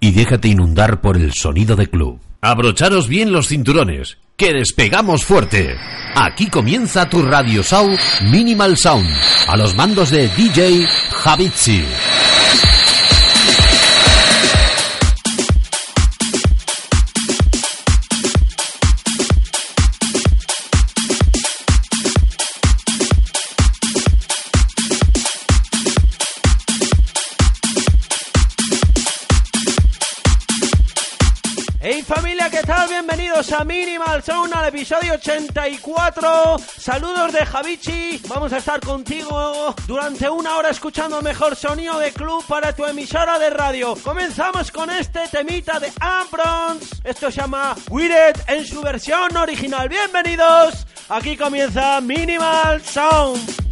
y déjate inundar por el sonido de club. Abrocharos bien los cinturones, que despegamos fuerte. Aquí comienza tu Radio Show Minimal Sound, a los mandos de DJ Javitsi. Bienvenidos a Minimal Sound al episodio 84. Saludos de Javichi. Vamos a estar contigo durante una hora escuchando mejor sonido de club para tu emisora de radio. Comenzamos con este temita de Ambrons. Esto se llama Wired en su versión original. Bienvenidos. Aquí comienza Minimal Sound.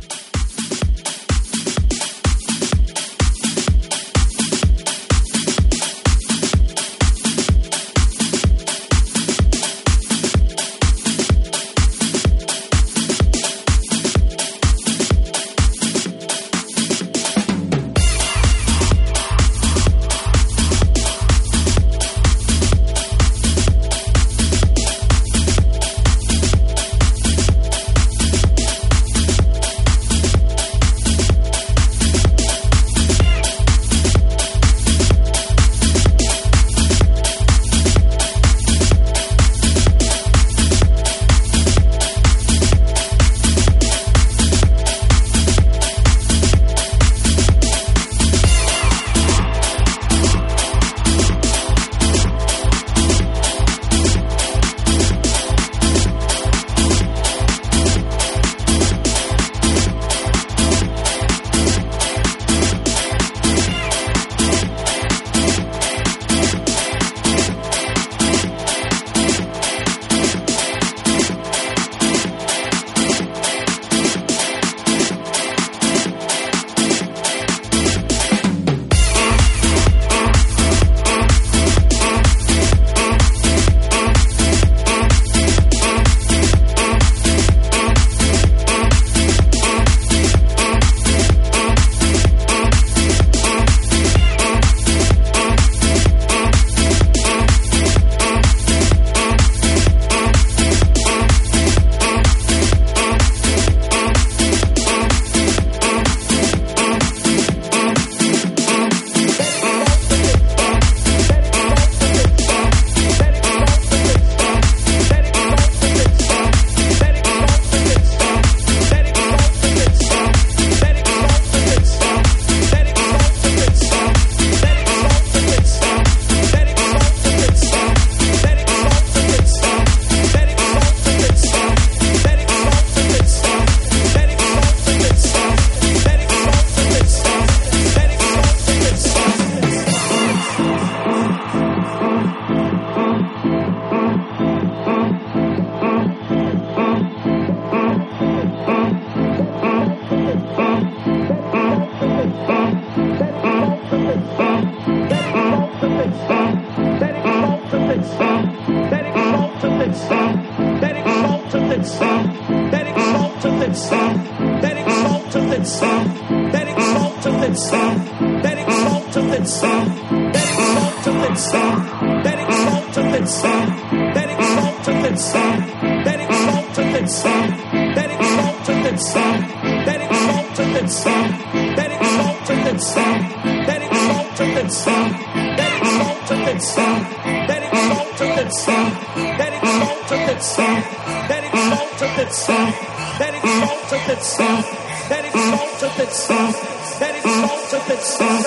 Yes.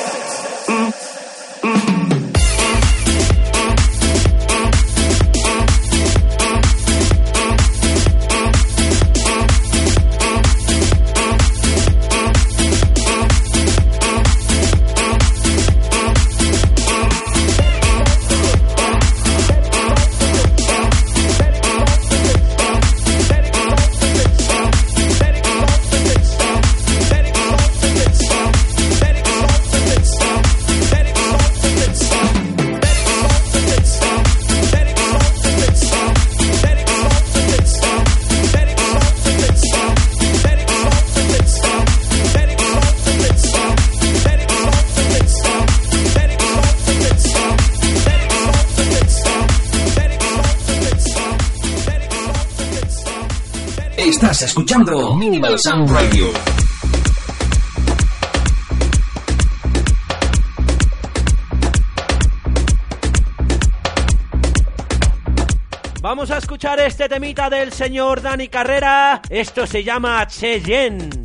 Escuchando Minimal Sound Radio. Vamos a escuchar este temita del señor Dani Carrera. Esto se llama Cheyenne.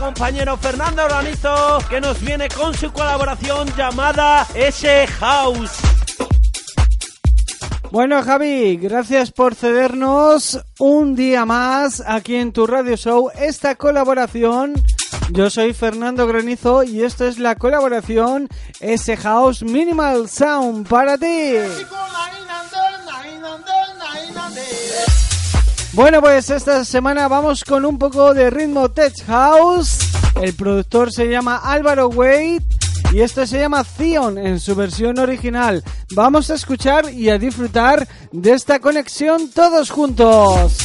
Compañero Fernando Organizo, que nos viene con su colaboración llamada S House. Bueno, Javi, gracias por cedernos un día más aquí en tu radio show esta colaboración. Yo soy Fernando Granizo y esto es la colaboración S House Minimal Sound para ti. Bueno, pues esta semana vamos con un poco de ritmo Tech House. El productor se llama Álvaro Wade y esto se llama Zion en su versión original. Vamos a escuchar y a disfrutar de esta conexión todos juntos.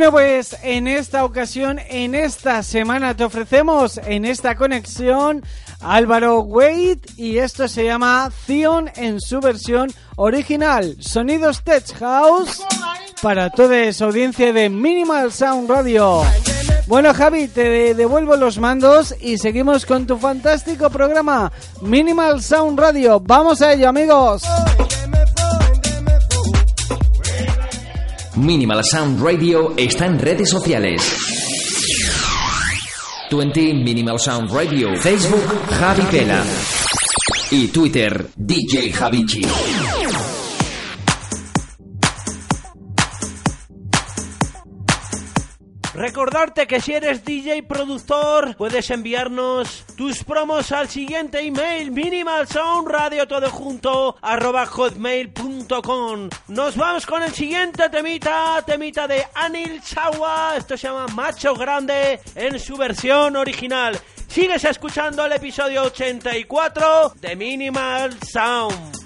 Bueno, pues en esta ocasión, en esta semana te ofrecemos en esta conexión Álvaro Wade y esto se llama Zion en su versión original. Sonidos Tech House para toda esa audiencia de Minimal Sound Radio. Bueno Javi, te devuelvo los mandos y seguimos con tu fantástico programa Minimal Sound Radio. Vamos a ello amigos. Minimal Sound Radio está en redes sociales. 20 Minimal Sound Radio, Facebook Javi Pela y Twitter DJ Javichi. Recordarte que si eres DJ productor, puedes enviarnos tus promos al siguiente email minimalsoundradio todo junto arroba hotmail.com. Nos vamos con el siguiente temita, temita de Anil Chawa. Esto se llama Macho Grande en su versión original. Sigues escuchando el episodio 84 de Minimal Sound.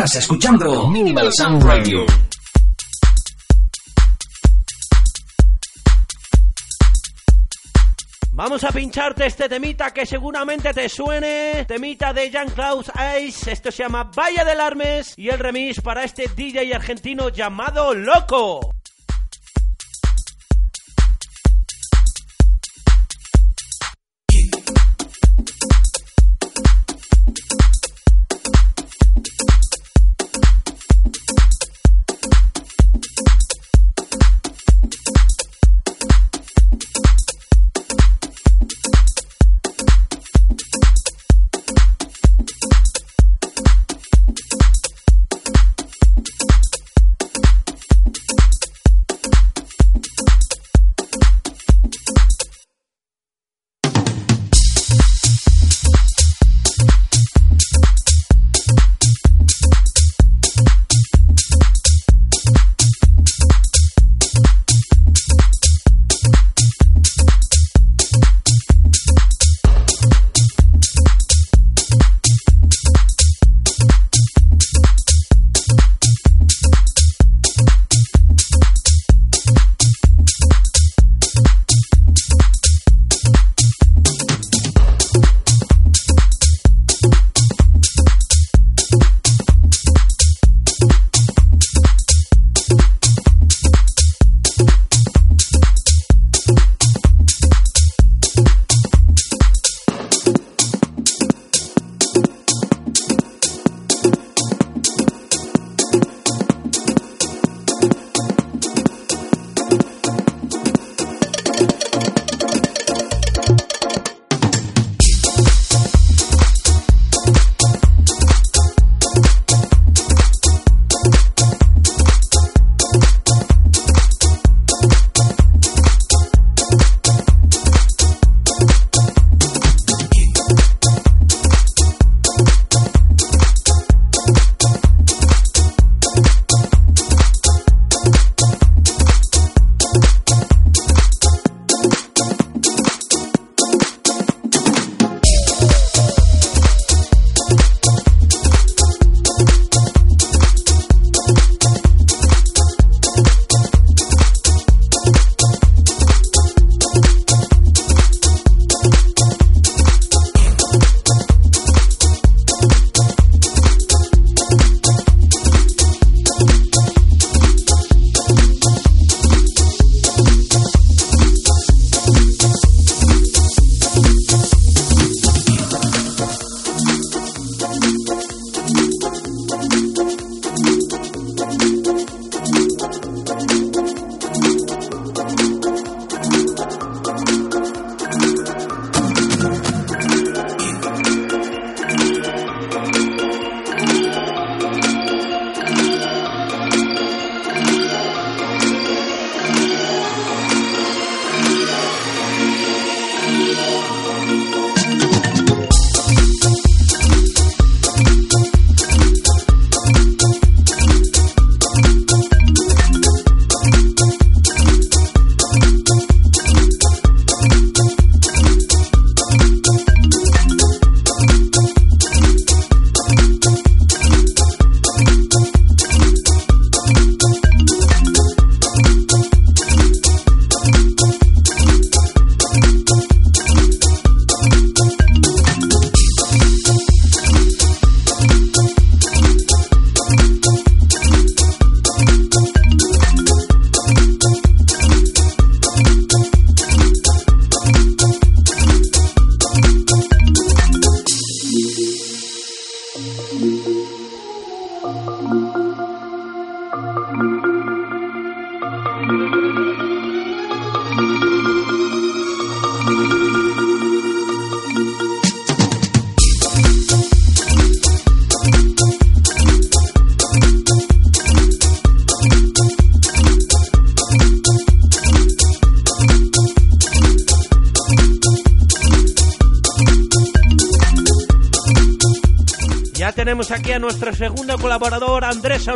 Estás escuchando Minimal Sound Radio. Vamos a pincharte este temita que seguramente te suene. Temita de Jean Klaus Ice. Esto se llama Valle del Armes. Y el remix para este DJ argentino llamado Loco.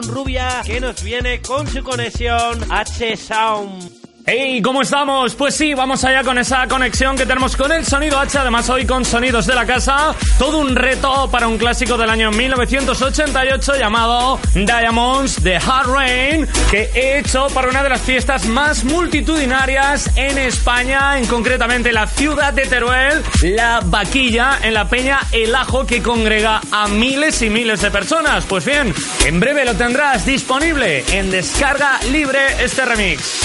Sonrubia que nos viene con su conexión H-Sound. Hey, ¿cómo estamos? Pues sí, vamos allá con esa conexión que tenemos con el sonido H, además hoy con sonidos de la casa. Todo un reto para un clásico del año 1988 llamado Diamonds de Hard Rain, que he hecho para una de las fiestas más multitudinarias en España, en concretamente la ciudad de Teruel, la Vaquilla, en la Peña El Ajo, que congrega a miles y miles de personas. Pues bien, en breve lo tendrás disponible en descarga libre este remix.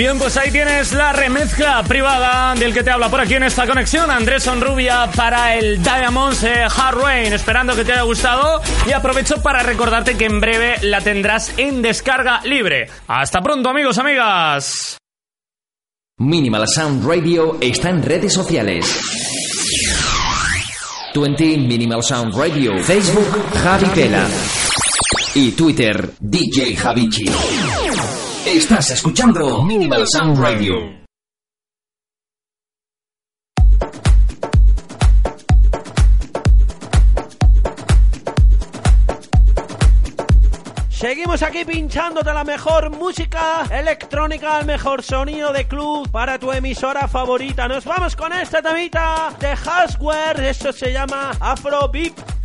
Bien, pues ahí tienes la remezcla privada del que te habla por aquí en esta conexión, Andrés Sonrubia para el Diamonds eh, Hard Rain, esperando que te haya gustado y aprovecho para recordarte que en breve la tendrás en descarga libre. Hasta pronto amigos, amigas. Minimal Sound Radio está en redes sociales. 20 Minimal Sound Radio, Facebook Javi y Twitter DJ Javichi. Estás escuchando Minimal Sound Radio. Seguimos aquí pinchándote la mejor música electrónica, el mejor sonido de club para tu emisora favorita. Nos vamos con esta temita de Hardware, esto se llama Afro Beat.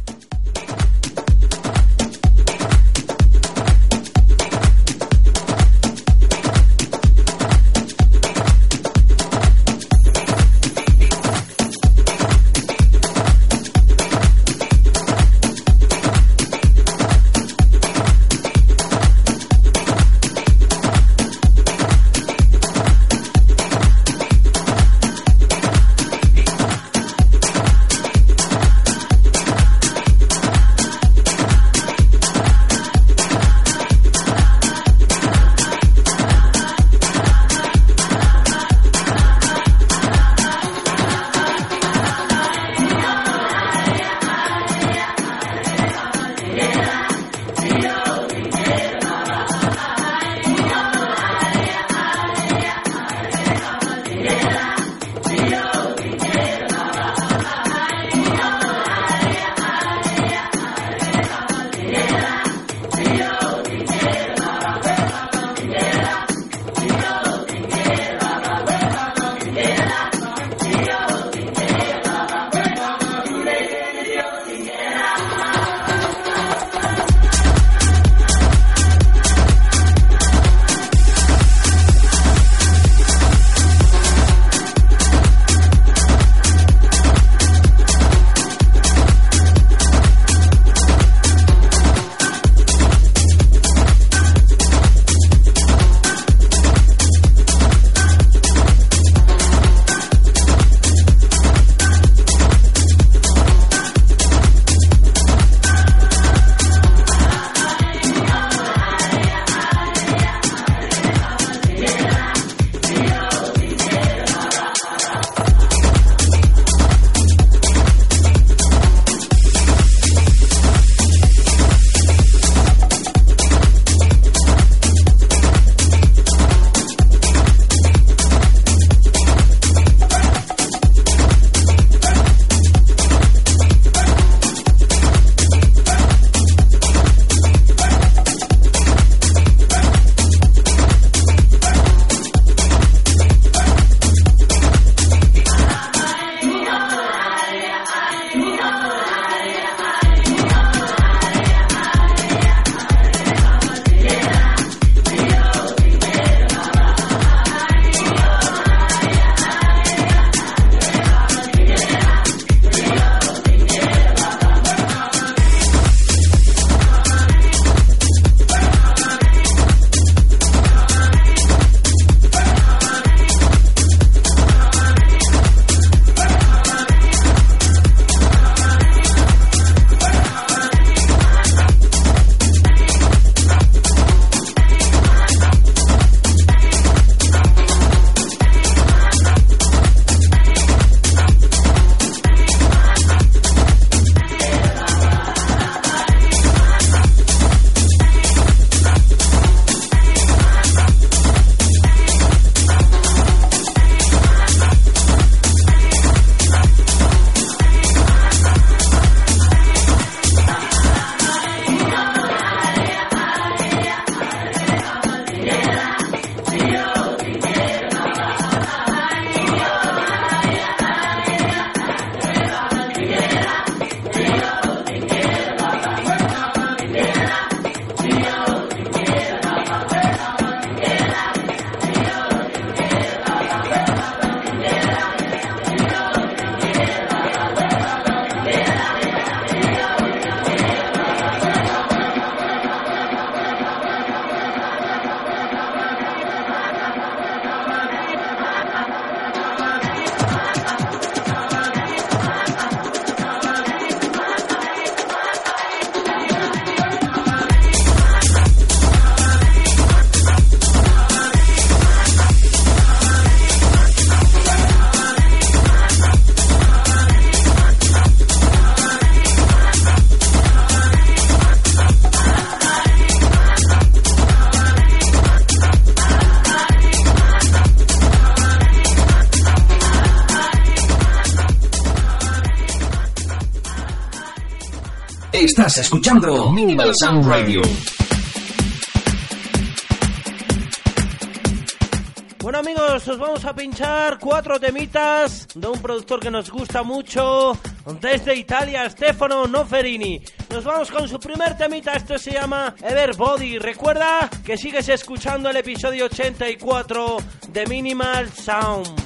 Estás escuchando Minimal Sound Radio. Bueno amigos, os vamos a pinchar cuatro temitas de un productor que nos gusta mucho desde Italia, Stefano Noferini. Nos vamos con su primer temita, esto se llama Everbody. Recuerda que sigues escuchando el episodio 84 de Minimal Sound.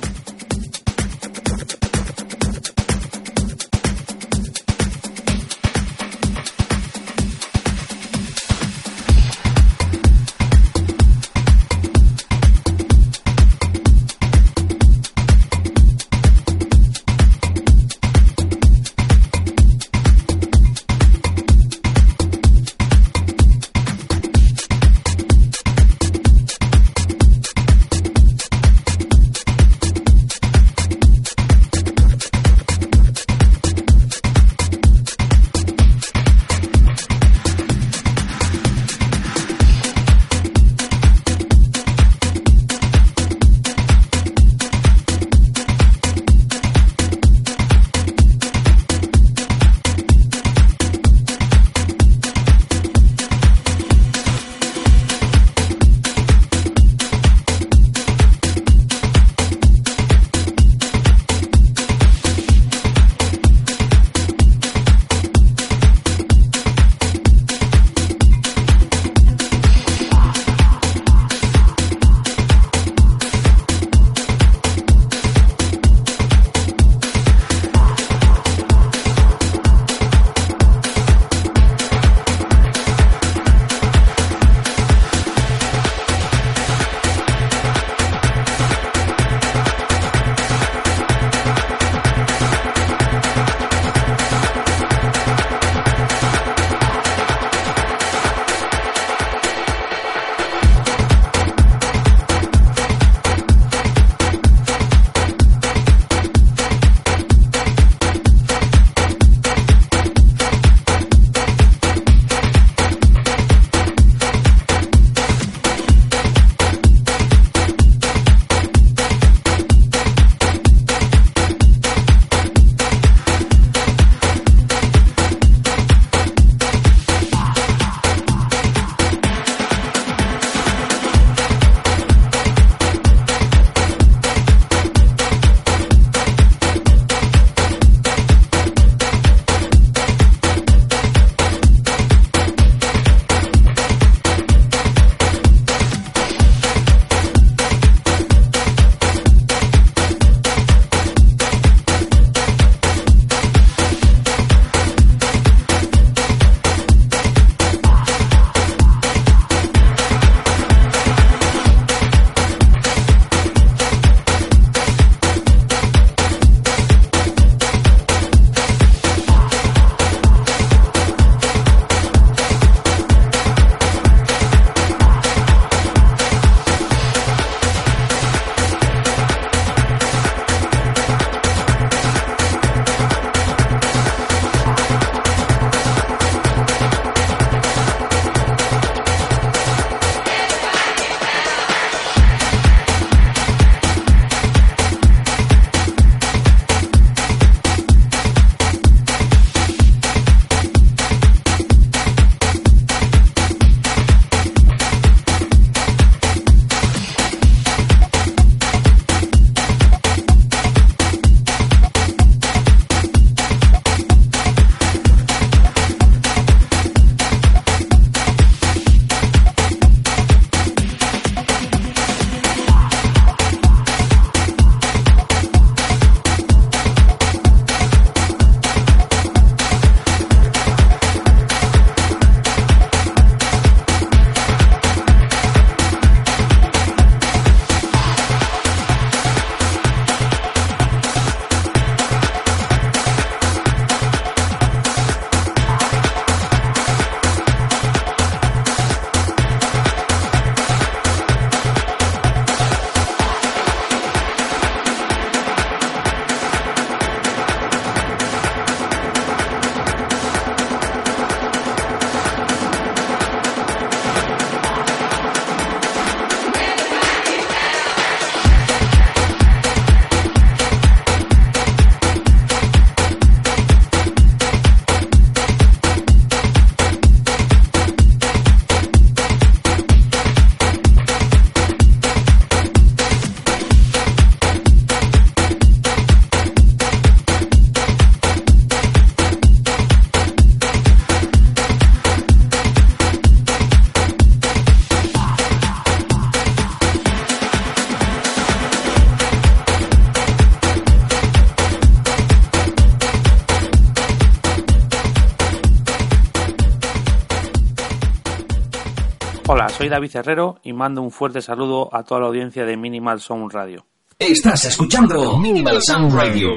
Soy David Herrero y mando un fuerte saludo a toda la audiencia de Minimal Sound Radio. Estás escuchando Minimal Sound Radio.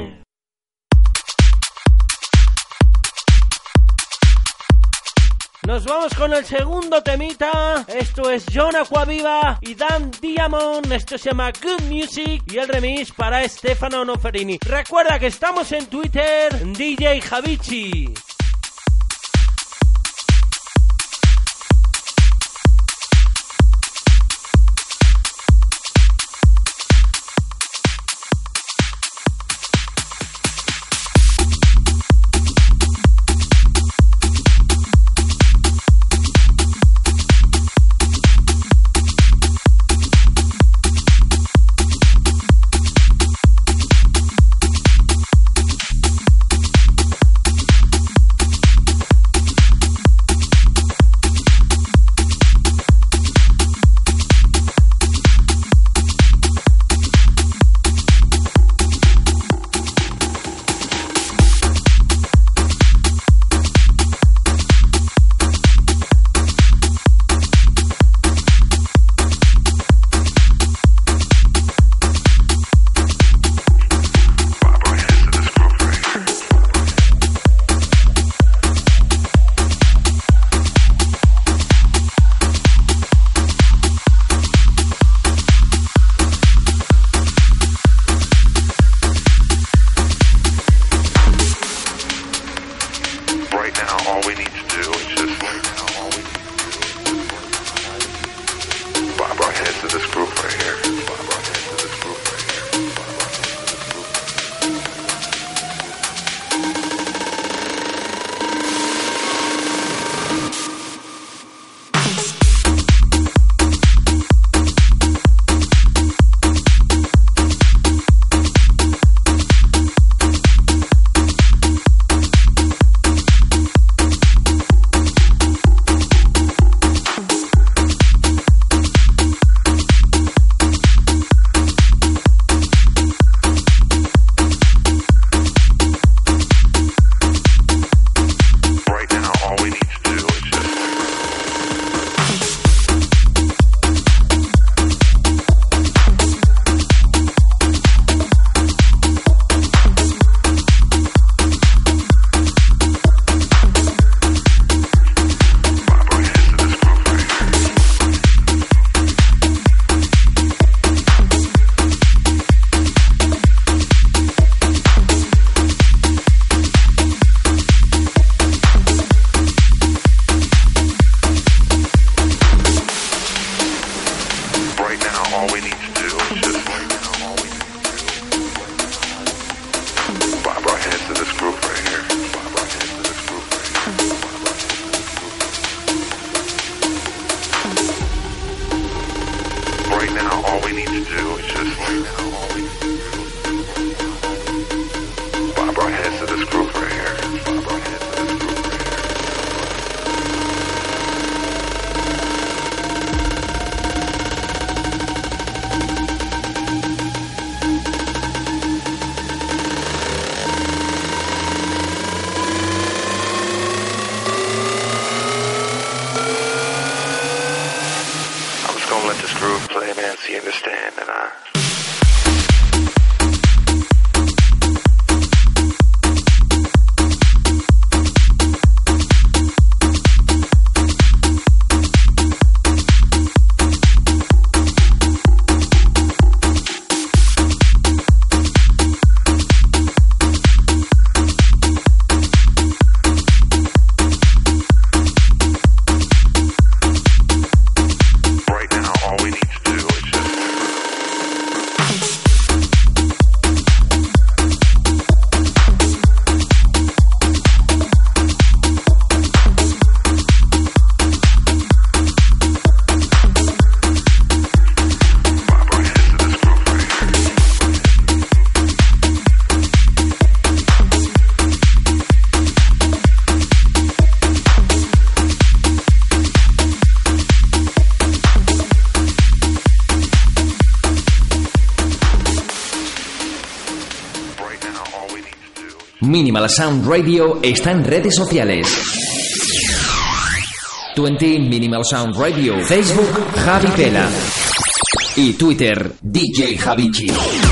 Nos vamos con el segundo temita. Esto es John Aquaviva y Dan Diamond. Esto se llama Good Music y el remix para Stefano Noferini. Recuerda que estamos en Twitter, DJ Javichi. Minimal Sound Radio está en redes sociales. 20 Minimal Sound Radio. Facebook Javi Pela. Y Twitter DJ Javichi.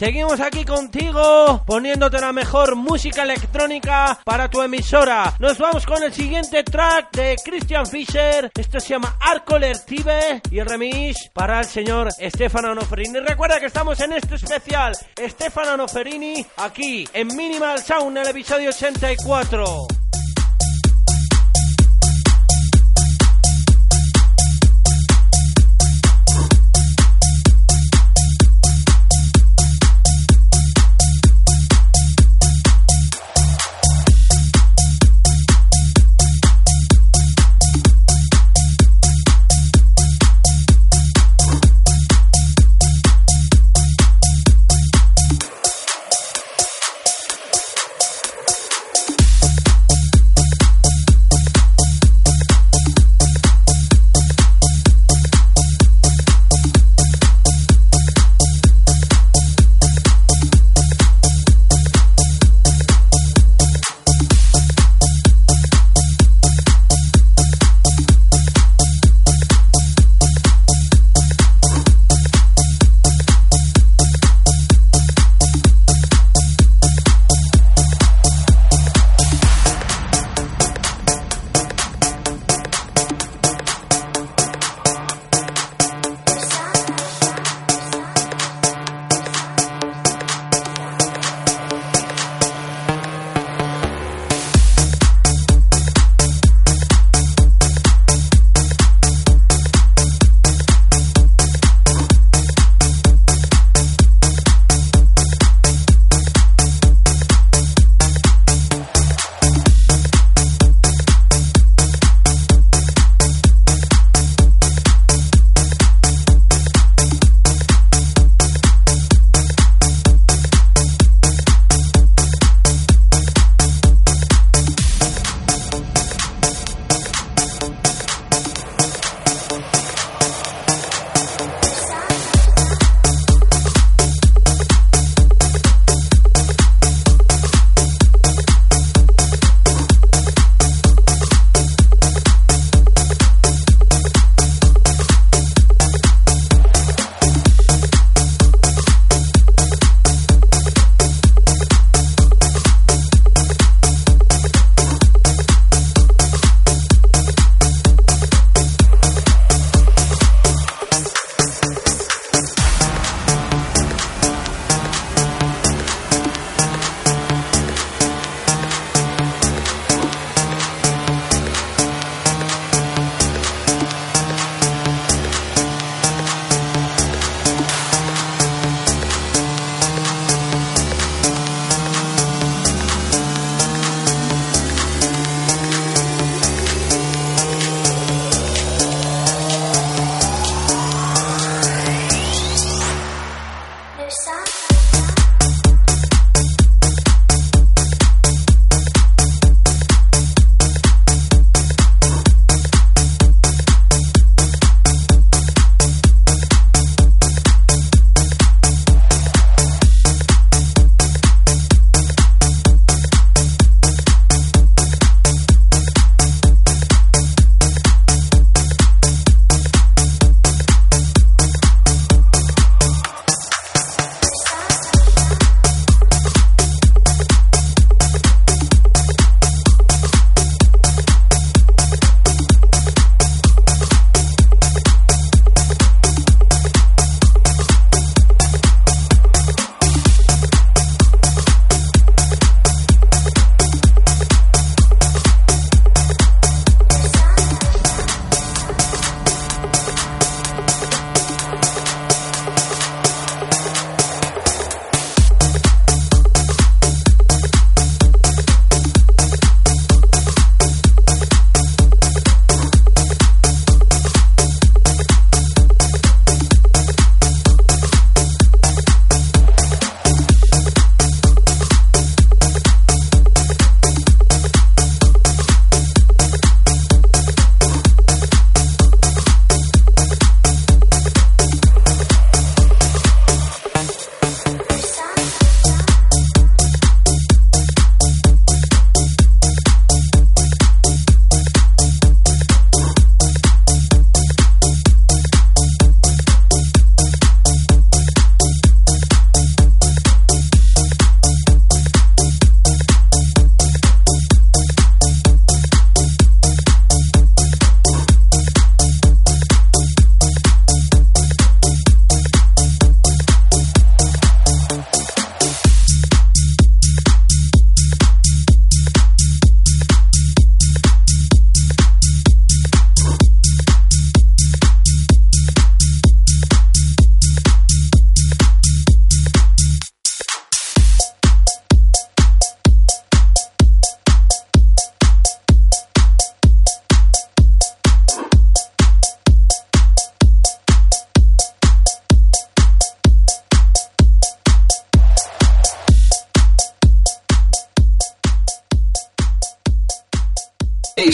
Seguimos aquí contigo, poniéndote la mejor música electrónica para tu emisora. Nos vamos con el siguiente track de Christian Fischer. Esto se llama Arcoler Tibe y el remix para el señor Stefano Noferini. Recuerda que estamos en este especial Stefano Noferini aquí en Minimal Sound, el episodio 84.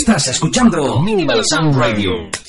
Estás escuchando Minimal Sound Radio.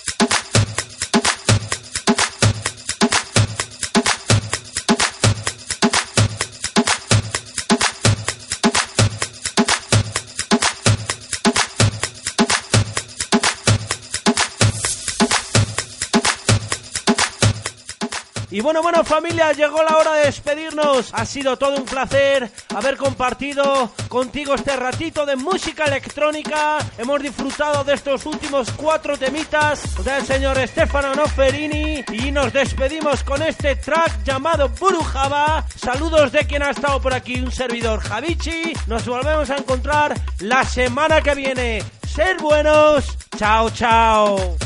Y bueno, bueno familia, llegó la hora de despedirnos. Ha sido todo un placer haber compartido contigo este ratito de música electrónica. Hemos disfrutado de estos últimos cuatro temitas del señor Stefano Noferini y nos despedimos con este track llamado Burujaba. Saludos de quien ha estado por aquí, un servidor Javichi. Nos volvemos a encontrar la semana que viene. Ser buenos. Chao, chao.